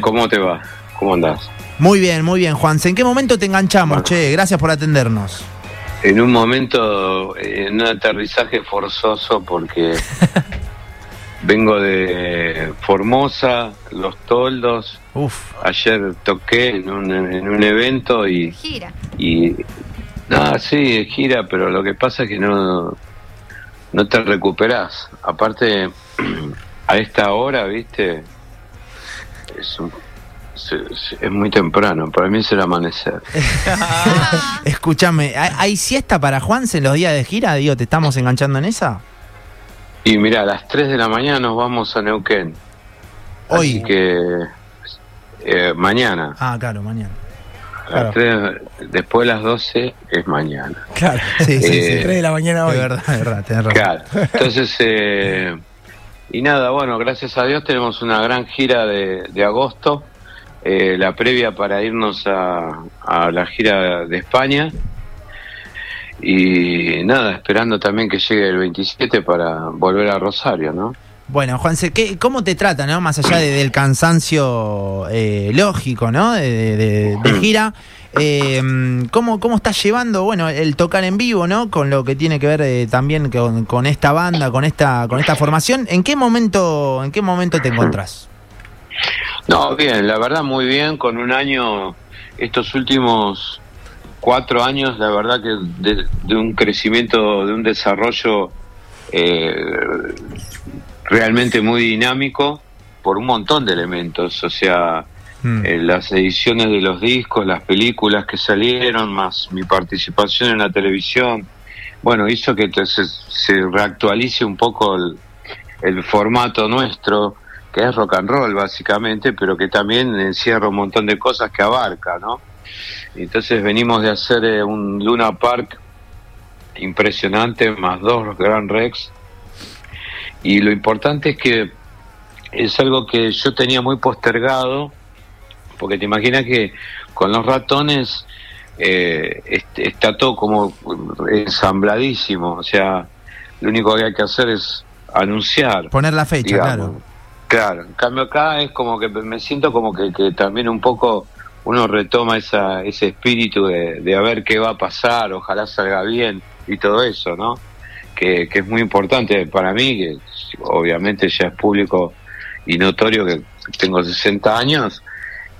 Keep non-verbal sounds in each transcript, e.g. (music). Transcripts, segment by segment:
¿cómo te va? ¿Cómo andás? Muy bien, muy bien, Juan. ¿En qué momento te enganchamos, che? Gracias por atendernos. En un momento, en un aterrizaje forzoso porque (laughs) vengo de Formosa, Los Toldos. Uf. Ayer toqué en un, en un evento y... Gira. y no, sí, gira, pero lo que pasa es que no, no te recuperás. Aparte, (clears throat) a esta hora, viste, es, un- es muy temprano. Para mí es el amanecer. (laughs) Escúchame, ¿hay, hay siesta para Juanse en los días de gira? Digo, ¿te estamos enganchando en esa? Y mira, a las 3 de la mañana nos vamos a Neuquén. Hoy. Así que eh, mañana. Ah, claro, mañana. A las tres- después de las 12 es mañana. Claro, sí, sí, Eh, sí. 3 de la mañana hoy. Es verdad, es verdad, tenés razón. Claro. Entonces, eh, (laughs) y nada, bueno, gracias a Dios tenemos una gran gira de, de agosto, eh, la previa para irnos a, a la gira de España. Y nada, esperando también que llegue el 27 para volver a Rosario, ¿no? Bueno, Juanse, ¿qué, ¿cómo te trata, no? Más allá de- del cansancio eh, lógico, ¿no? De, de- gira. Eh, ¿cómo, ¿Cómo estás llevando, bueno, el tocar en vivo, ¿no? Con lo que tiene que ver eh, también con, con esta banda, con esta, con esta formación. ¿En qué momento, en qué momento te encontrás? No, bien, la verdad muy bien, con un año, estos últimos cuatro años, la verdad que de, de un crecimiento, de un desarrollo eh, realmente muy dinámico por un montón de elementos, o sea, Mm. eh, las ediciones de los discos, las películas que salieron, más mi participación en la televisión, bueno, hizo que se, se reactualice un poco el, el formato nuestro, que es rock and roll básicamente, pero que también encierra un montón de cosas que abarca, ¿no? Entonces venimos de hacer eh, un Luna Park impresionante, más dos Grand Rex, y lo importante es que es algo que yo tenía muy postergado, porque te imaginas que con los ratones eh, est- está todo como ensambladísimo, o sea, lo único que hay que hacer es anunciar. Poner la fecha, digamos. claro. Claro, en cambio acá es como que me siento como que, que también un poco uno retoma esa, ese espíritu de, de a ver qué va a pasar, ojalá salga bien y todo eso, ¿no? Que, que es muy importante para mí, que obviamente ya es público y notorio que tengo 60 años,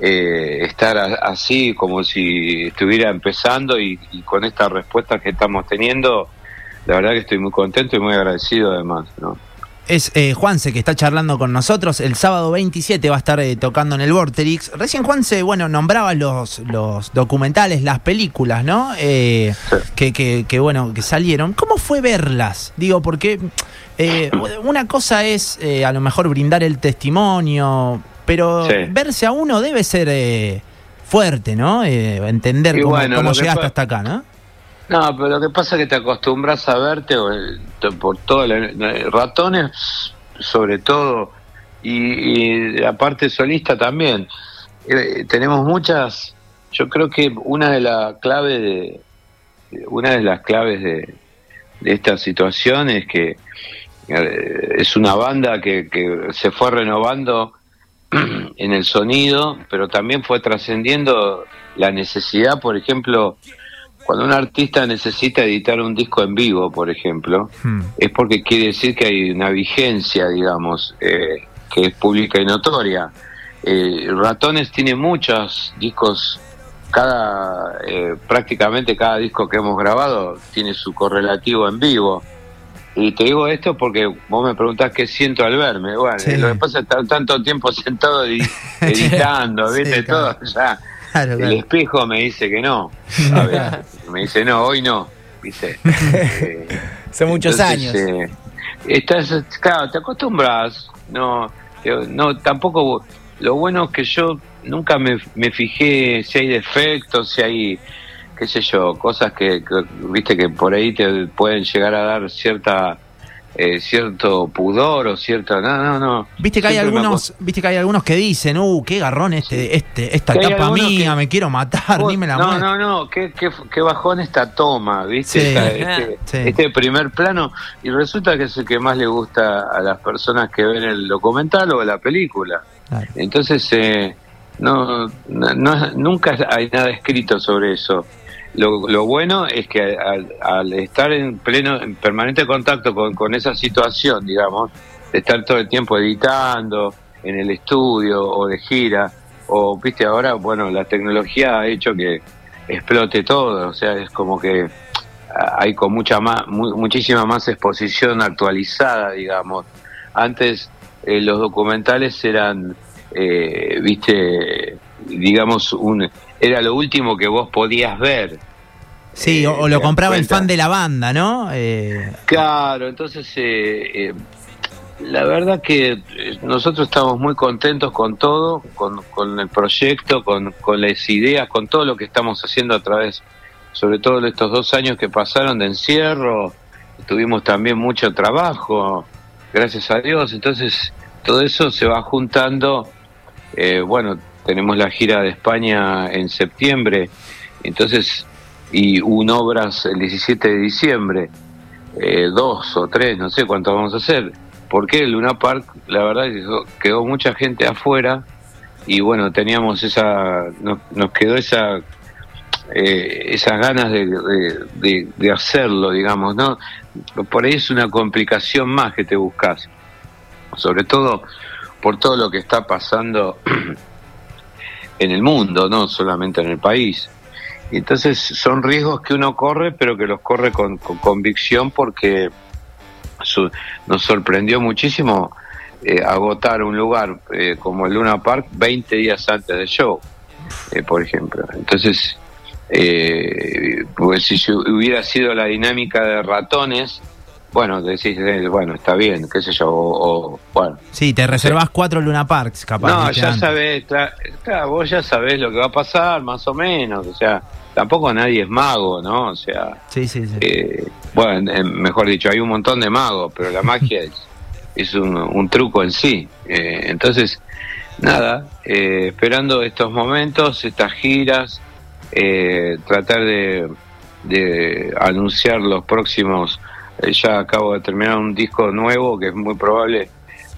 eh, estar a- así como si estuviera empezando y, y con estas respuestas que estamos teniendo, la verdad que estoy muy contento y muy agradecido además, ¿no? Es eh, Juanse que está charlando con nosotros. El sábado 27 va a estar eh, tocando en el Vorterix. Recién Juanse, bueno, nombraba los, los documentales, las películas, ¿no? Eh, Sí. que, que, que, bueno, que salieron. ¿Cómo fue verlas? Digo, porque una cosa es a lo mejor brindar el testimonio, pero Sí. verse a uno debe ser eh, fuerte, ¿no? Eh, entender Y cómo, bueno, llegaste hasta acá, ¿no? No, pero lo que pasa es que te acostumbras a verte to- por todo, el- ratones sobre todo, y, y la parte solista también. Eh, tenemos muchas, yo creo que una de las claves de, una de las claves de, de esta situación es que eh, es una banda que, que se fue renovando (clears throat) en el sonido, pero también fue trascendiendo la necesidad, por ejemplo, cuando un artista necesita editar un disco en vivo, por ejemplo, Hmm. es porque quiere decir que hay una vigencia, digamos, eh, que es pública y notoria. Eh, Ratones tiene muchos discos, cada eh, prácticamente cada disco que hemos grabado tiene su correlativo en vivo. Y te digo esto porque vos me preguntás qué siento al verme. Bueno, Sí. lo que pasa es tanto tiempo (laughs) sentado edi- (laughs) editando, Sí, ¿viste? claro. Todo ya. Claro, El espejo me dice que no. (laughs) A ver, me dice no, hoy no. ¿Viste? Eh, Hace muchos entonces, años. eh, estás, claro, te acostumbras. No, no, tampoco. Lo bueno es que yo nunca me, me fijé si hay defectos, si hay, qué sé yo, cosas que, que, viste que por ahí te pueden llegar a dar cierta eh, cierto pudor o cierta no no no Viste que hay Siempre algunos, viste que hay algunos que dicen, uh, qué garrón este, este, esta algunos mía, que- me quiero matar, Vos- ni me la no, muestra. no, no, qué, qué, qué bajón esta toma, ¿viste? Sí. Esta- este, Sí. este primer plano. Y resulta que es el que más le gusta a las personas que ven el documental o la película. Claro. Entonces, eh, no, no, nunca hay nada escrito sobre eso. Lo, lo bueno es que al, estar en pleno, en permanente contacto con, con esa situación, digamos, de estar todo el tiempo editando en el estudio o de gira, o viste ahora, bueno, la tecnología ha hecho que explote todo, o sea, es como que hay con mucha más, muchísima más exposición actualizada, digamos. Antes eh, los documentales eran, eh, viste, digamos, un, era lo último que vos podías ver. Sí, o, lo eh, compraba el fan de la banda, ¿no? Claro, entonces la verdad que nosotros estamos muy contentos con todo, con, con el proyecto, con, con las ideas, con todo lo que estamos haciendo a través sobre todo estos dos años que pasaron de encierro, tuvimos también mucho trabajo, gracias a Dios, entonces todo eso se va juntando, eh, bueno, tenemos la gira de España en septiembre, entonces, y un obras el 17 de diciembre, eh, dos o tres, no sé cuánto vamos a hacer, porque el Luna Park, la verdad, quedó mucha gente afuera, y bueno, teníamos esa, nos quedó esa eh, esas ganas de, de, hacerlo, digamos, ¿no? Por ahí es una complicación más que te buscas, sobre todo por todo lo que está pasando (clears throat) en el mundo, no solamente en el país. Entonces son riesgos que uno corre, pero que los corre con, convicción porque nos sorprendió muchísimo eh, agotar un lugar eh, como el Luna Park 20 días antes del show, por ejemplo. Entonces, eh, pues si hubiera sido la dinámica de ratones, bueno, decís, eh, bueno, está bien, qué sé yo, o, bueno. Sí, te reservas cuatro Luna Parks, capaz. No, ya sabes, vos ya sabés lo que va a pasar, más o menos, o sea, tampoco nadie es mago, ¿no? O sea, sí, sí, sí. Eh, bueno, eh, mejor dicho, hay un montón de magos, pero la magia es, es un, un, truco en sí. entonces, nada, esperando estos momentos, estas giras, eh, tratar de, de, anunciar los próximos, eh, ya acabo de terminar un disco nuevo que es muy probable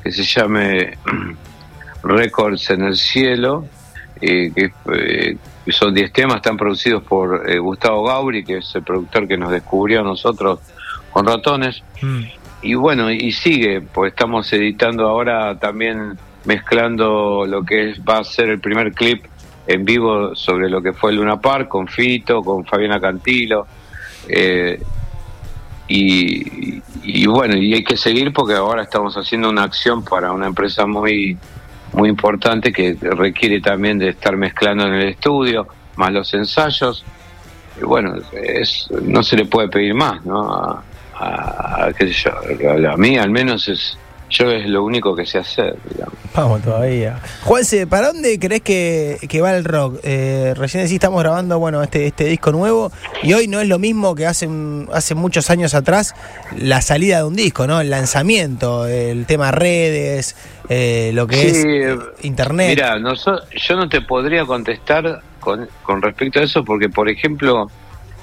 que se llame (clears throat) Records en el Cielo, eh, que son 10 temas, están producidos por Gustavo Gauri, que es el productor que nos descubrió a nosotros con ratones. Mm. Y bueno, y sigue, pues estamos editando ahora también mezclando lo que va a ser el primer clip en vivo sobre lo que fue Luna Park con Fito, con Fabiana Cantilo. Eh, y, bueno, y hay que seguir porque ahora estamos haciendo una acción para una empresa muy, muy importante que requiere también de estar mezclando en el estudio, más los ensayos. Y bueno, es, no se le puede pedir más, ¿no? A, a, qué sé yo, a mí al menos es yo es lo único que sé hacer, digamos. Vamos todavía. Juanse, ¿para dónde crees que, va el rock? Eh, recién decís, estamos grabando bueno este, este disco nuevo y hoy no es lo mismo que hace, hace muchos años atrás la salida de un disco, ¿no? El lanzamiento, el tema redes, eh, lo que es eh, internet. Mira, no yo no te podría contestar con, con respecto a eso porque, por ejemplo,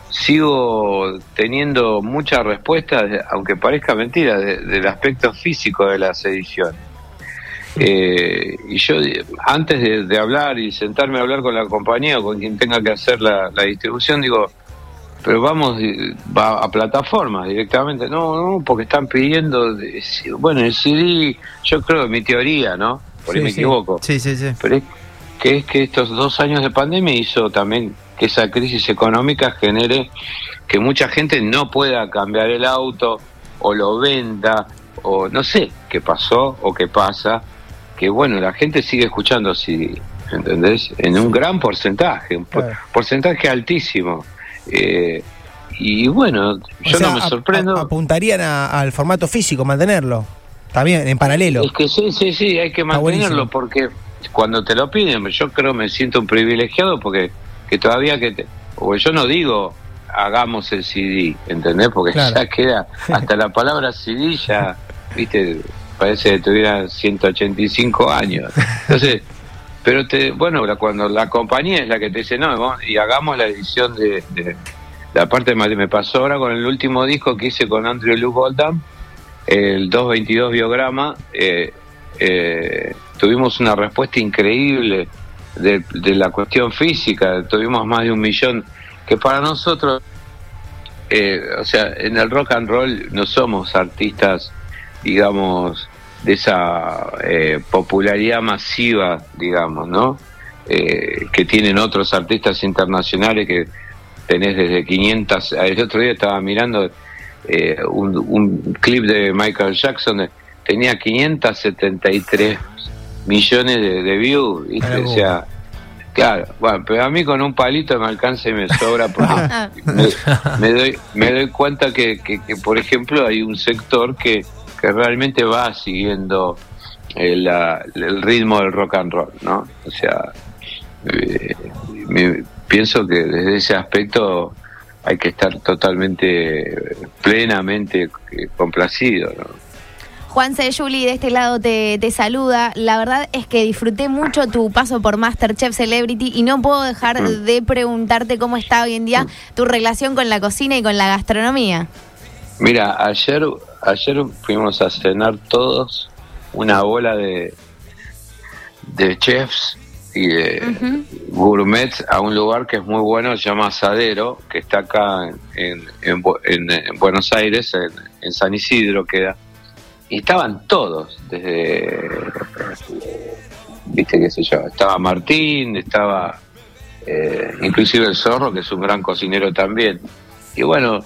sigo teniendo muchas respuestas, aunque parezca mentira, del aspecto físico de las ediciones. Eh, y yo, antes de, hablar y sentarme a hablar con la compañía o con quien tenga que hacer la, distribución, digo, pero vamos va a plataformas directamente. No, no, porque están pidiendo, bueno, el CD, yo creo, mi teoría, ¿no? Por ahí me equivoco. Sí, sí, sí. Pero es que es que estos dos años de pandemia hizo también que esa crisis económica genere que mucha gente no pueda cambiar el auto o lo venda o no sé qué pasó o qué pasa, que bueno, la gente sigue escuchando si ¿entendés? En un gran porcentaje, un porcentaje altísimo. Eh, y bueno, yo no me sorprendo. apuntarían al formato físico, mantenerlo, también en paralelo. Es que sí, sí, sí, hay que mantenerlo porque cuando te lo piden, yo creo me siento un privilegiado porque que todavía que te, o yo no digo hagamos el CD, ¿entendés? Porque ya queda, hasta la palabra CD ya, viste, parece que tuviera 185 años. Entonces, pero te, bueno, cuando la compañía es la que te dice, no, y hagamos la edición de, la parte de me pasó ahora con el último disco que hice con Andrew Luke Goldam, el 222 biograma, eh, eh, tuvimos una respuesta increíble de, de la cuestión física, tuvimos más de un millón, que para nosotros, eh, o sea, en el rock and roll no somos artistas, digamos, de esa eh, popularidad masiva, digamos, ¿no? Eh, que tienen otros artistas internacionales que tenés desde 500, el otro día estaba mirando eh, un, un clip de Michael Jackson, eh, tenía 573 millones de, de views, ¿viste? O sea, claro, bueno, pero a mí con un palito me alcanza y me sobra porque (laughs) me, me doy me doy cuenta que, que, que, por ejemplo, hay un sector que, que realmente va siguiendo eh, la- el ritmo del rock and roll, ¿no? O sea, eh, me- pienso que desde ese aspecto hay que estar totalmente, plenamente eh, complacido, ¿no? Juanse Juli, de este lado te, te saluda. La verdad es que disfruté mucho tu paso por Masterchef Celebrity y no puedo dejar Mm. de preguntarte cómo está hoy en día tu relación con la cocina y con la gastronomía. Mira, ayer, ayer fuimos a cenar todos una bola de, de chefs y de Ujú. gourmets a un lugar que es muy bueno, se llama Asadero, que está acá en, en, en Bu- en- en Buenos Aires, en San Isidro queda. Y estaban todos, desde, viste qué sé yo, estaba Martín, estaba eh, inclusive el Zorro, que es un gran cocinero también. Y bueno,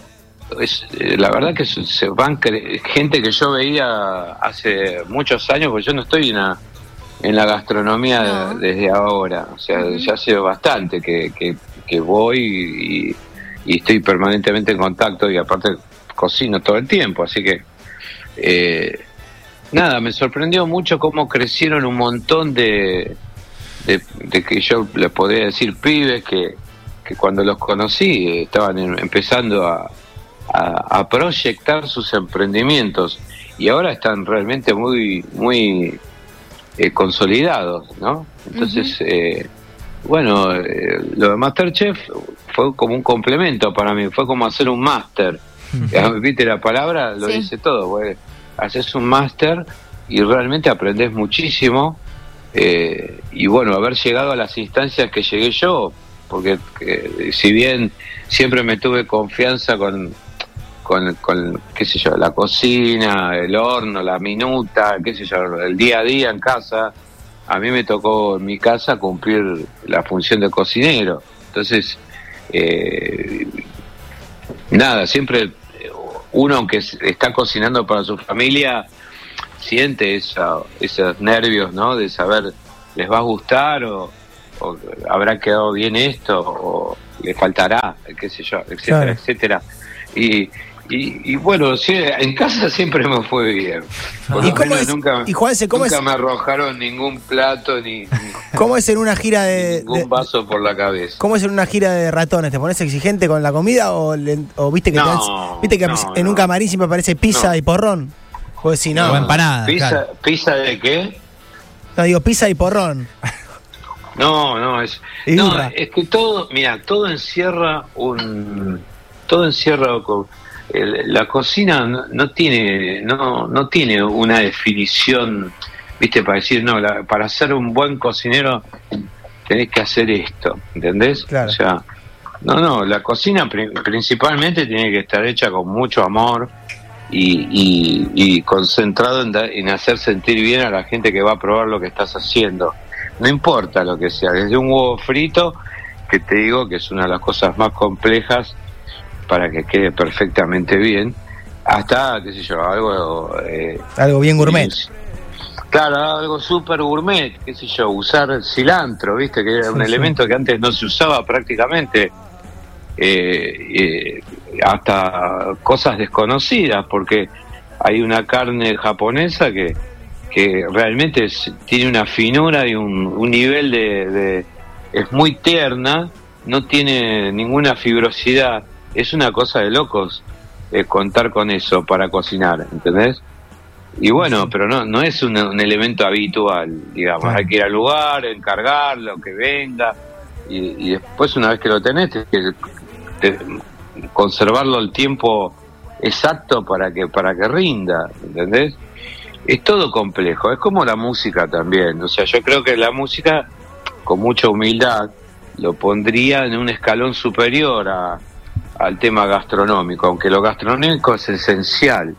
es, eh, la verdad que se van cre- gente que yo veía hace muchos años, porque yo no estoy en la, en la gastronomía No. desde ahora, o sea, Ujú. ya hace bastante que, que, que voy y, y estoy permanentemente en contacto y aparte cocino todo el tiempo, así que eh, nada, me sorprendió mucho cómo crecieron un montón de, de, de que yo les podría decir pibes que, que cuando los conocí estaban em- empezando a, a, a proyectar sus emprendimientos y ahora están realmente muy muy eh, consolidados, ¿no? Entonces, eh, bueno, eh, lo de Masterchef fue como un complemento para mí, fue como hacer un máster. (laughs) ¿Viste la palabra? Lo Sí. dice todo. güey. Haces un máster y realmente aprendes muchísimo. eh, y bueno, haber llegado a las instancias que llegué yo, porque eh, si bien siempre me tuve confianza con, con, con, qué sé yo, la cocina, el horno, la minuta, qué sé yo, el día a día en casa, a mí me tocó en mi casa cumplir la función de cocinero. Entonces, eh, nada, siempre uno aunque es- está cocinando para su familia, siente esa, esos nervios, ¿no? De saber, ¿les va a gustar o, o habrá quedado bien esto o le faltará, qué sé yo, etcétera, Claro. etcétera. Y, y, y bueno, sí, en casa siempre me fue bien. Por ¿Y lo cómo menos es- nunca, y Juanse, cómo nunca es- me arrojaron ningún plato ni, ni (laughs) ¿Cómo es en una gira de, ningún de- vaso por la cabeza. ¿Cómo es en una gira de ratones? ¿Te pones exigente con la comida o, le- o viste que, te No, viste que no, en un no. camarín siempre aparece pizza No. y porrón? Pues si no, O empanada, ¿Pizza, claro. ¿Pizza de qué? no digo pizza y porrón. No, no, es, no, es que todo, mira, todo encierra un, todo encierra, la cocina no, no tiene, no, no tiene una definición, viste, para decir, no, la- para ser un buen cocinero tenés que hacer esto, ¿entendés? Claro. O sea, no, no, la cocina pri- principalmente tiene que estar hecha con mucho amor y, y, y concentrado en, da- en hacer sentir bien a la gente que va a probar lo que estás haciendo. No importa lo que sea, desde un huevo frito, que te digo que es una de las cosas más complejas para que quede perfectamente bien, hasta, qué sé yo, algo... eh, Algo bien gourmet. Claro, algo súper gourmet, qué sé yo, usar cilantro, viste, que era un Sí, sí. elemento que antes no se usaba prácticamente, eh, eh, hasta cosas desconocidas, porque hay una carne japonesa que, que realmente es- tiene una finura y un, un nivel de, de- es muy tierna, no tiene ninguna fibrosidad, es una cosa de locos eh, contar con eso para cocinar, ¿entendés? Y bueno, pero no, no es un, un elemento habitual, digamos. Claro. Hay que ir al lugar, encargarlo, que venga. Y, y después, una vez que lo tenés, que te- conservarlo el tiempo exacto para que, para que rinda, ¿entendés? Es todo complejo, es como la música también. O sea, yo creo que la música con mucha humildad, lo pondría en un escalón superior a, al tema gastronómico, aunque lo gastronómico es esencial,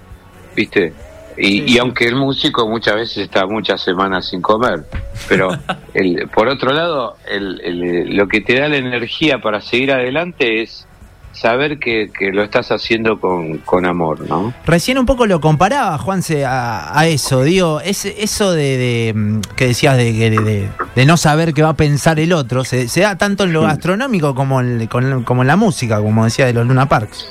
¿viste? Y, y aunque el músico muchas veces está muchas semanas sin comer, pero (laughs) el, por otro lado, el, el- lo que te da la energía para seguir adelante es saber que, que lo estás haciendo con, con amor, ¿no? Recién un poco lo comparaba, Juanse, a, a eso. Digo, ese, eso de, de, mm, que decías de, de, de- no saber qué va a pensar el otro, se, se da tanto en lo gastronómico como en, con- como en la música, como decía de los Luna Parks.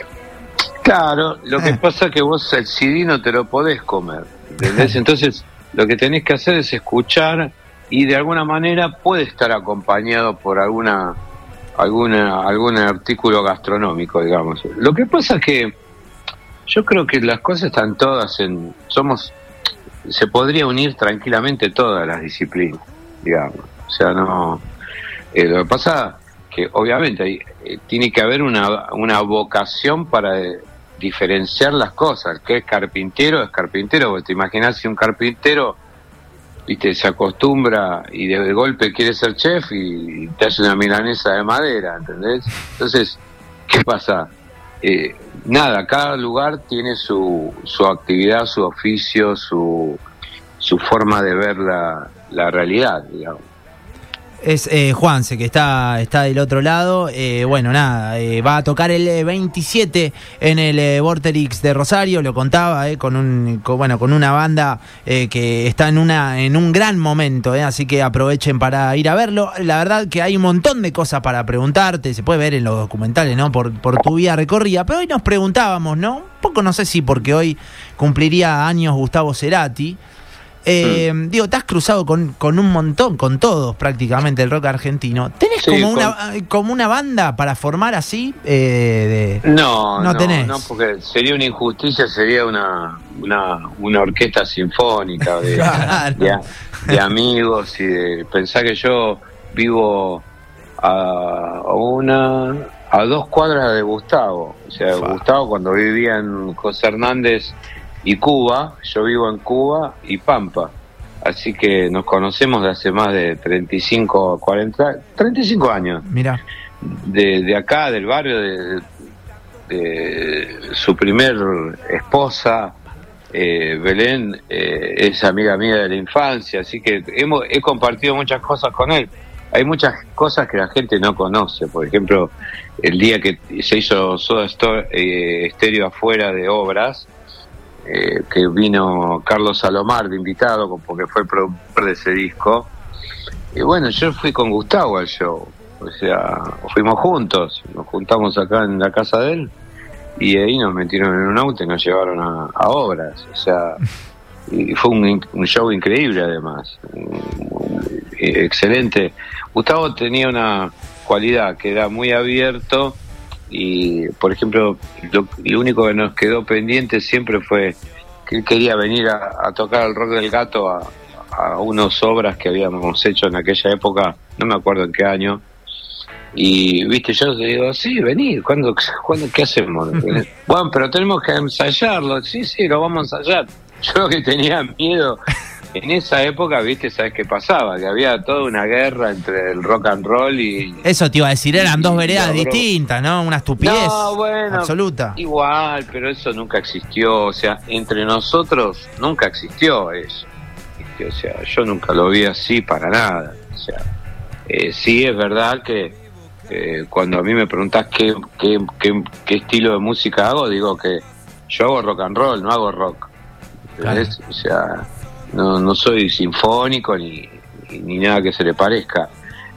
Claro, lo que Eh. pasa es que vos el CD no te lo podés comer, ¿entendés? (laughs) Entonces, lo que tenés que hacer es escuchar y de alguna manera puede estar acompañado por alguna alguna algún artículo gastronómico, digamos. Lo que pasa es que yo creo que las cosas están todas en somos se podría unir tranquilamente todas las disciplinas, digamos. O sea, no eh, lo que pasa que obviamente hay- eh, tiene que haber una, una vocación para eh, diferenciar las cosas. que es carpintero? Es carpintero. Vos te imaginás si un carpintero viste, se acostumbra y de golpe quiere ser chef y te hace una milanesa de madera, ¿entendés? Entonces, ¿qué pasa? Eh, nada, cada lugar tiene su, su actividad, su oficio, su, su forma de ver la, la realidad, digamos. Es eh, Juanse, que está, está del otro lado. Eh, bueno, nada, eh, va a tocar el eh, 27 en el eh, Vorterix de Rosario, lo contaba, eh, con, un, con, bueno, con una banda eh, que está en, una, en un gran momento, eh, así que aprovechen para ir a verlo. La verdad que hay un montón de cosas para preguntarte, se puede ver en los documentales, ¿no? Por, por tu vida recorrida, pero hoy nos preguntábamos, ¿no? Un poco no sé si porque hoy cumpliría años Gustavo Cerati. Eh, Digo, te has cruzado con, con un montón, con todos prácticamente el rock argentino. ¿Tenés Sí, como, con- una, como una banda para formar así? eh, de- No, No no, tenés. no, porque sería una injusticia, sería una, una, una orquesta sinfónica de, (laughs) Claro. de, de amigos y de pensar que yo vivo a, a una a dos cuadras de Gustavo. O sea. Gustavo cuando vivía en José Hernández y Cuba, yo vivo en Cuba y Pampa. Así que nos conocemos de hace más de 35, 40, 35 años Mira, de, de acá, del barrio, de, de su primer esposa, eh, Belén, eh, es amiga mía de la infancia, así que hemos, he compartido muchas cosas con él. Hay muchas cosas que la gente no conoce, por ejemplo, el día que se hizo Soda Sto- eh, Estéreo afuera de obras, eh, que vino Carlos Salomar de invitado, porque fue el productor de ese disco, y bueno, yo fui con Gustavo al show. O sea, fuimos juntos. Nos juntamos acá en la casa de él. Y ahí nos metieron en un auto y nos llevaron a, obras. O sea, y fue un, un show increíble además. Eh, excelente. Gustavo tenía una cualidad que era muy abierto. Y, por ejemplo, lo, lo único que nos quedó pendiente siempre fue que él quería venir a, a tocar el rock del gato a, a unas obras que habíamos hecho en aquella época, no me acuerdo en qué año. Y, viste, yo le digo, sí, vení, ¿cuándo, ¿cuándo, qué hacemos? (laughs) bueno, pero tenemos que ensayarlo. Sí, sí, lo vamos a ensayar. Yo lo que tenía miedo, en esa época, viste, ¿sabes qué pasaba? Que había toda una guerra entre el rock and roll y... eso te iba a decir, eran dos veredas distintas, ¿no? Una estupidez No, bueno, absoluta. Igual, pero eso nunca existió. O sea, entre nosotros nunca existió eso. O sea, yo nunca lo vi así para nada. O sea, eh, sí es verdad que eh, cuando a mí me preguntás qué, qué, qué, qué estilo de música hago, digo que yo hago rock and roll, no hago rock. O sea, no, no soy sinfónico ni, ni, nada que se le parezca.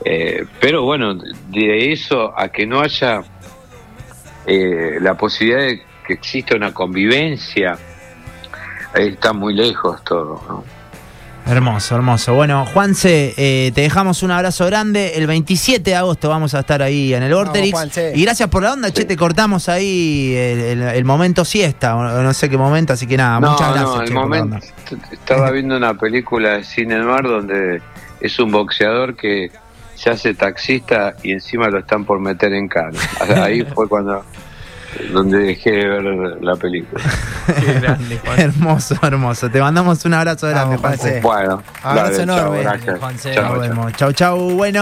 Eh, pero bueno, de eso a que no haya eh, la posibilidad de que exista una convivencia, está muy lejos todo. ¿no? Hermoso, hermoso. Bueno, Juanse, eh, te dejamos un abrazo grande. El 27 de agosto vamos a estar ahí en el Vorterix. Y gracias por la onda, che, te cortamos ahí el, el- el momento siesta, o no sé qué momento, así que nada, No, muchas gracias. no, el che, momento, estaba viendo una película de cine noir donde es un boxeador que se hace taxista y encima lo están por meter en cana. (laughs) Ahí fue cuando donde dejé de ver la película. (laughs) (laughs) hermoso, hermoso. Te mandamos un abrazo grande. Juanse. Bueno, Abrazo dale, enorme, gracias. Chao, Nos chao. vemos. Chau, chau. Bueno.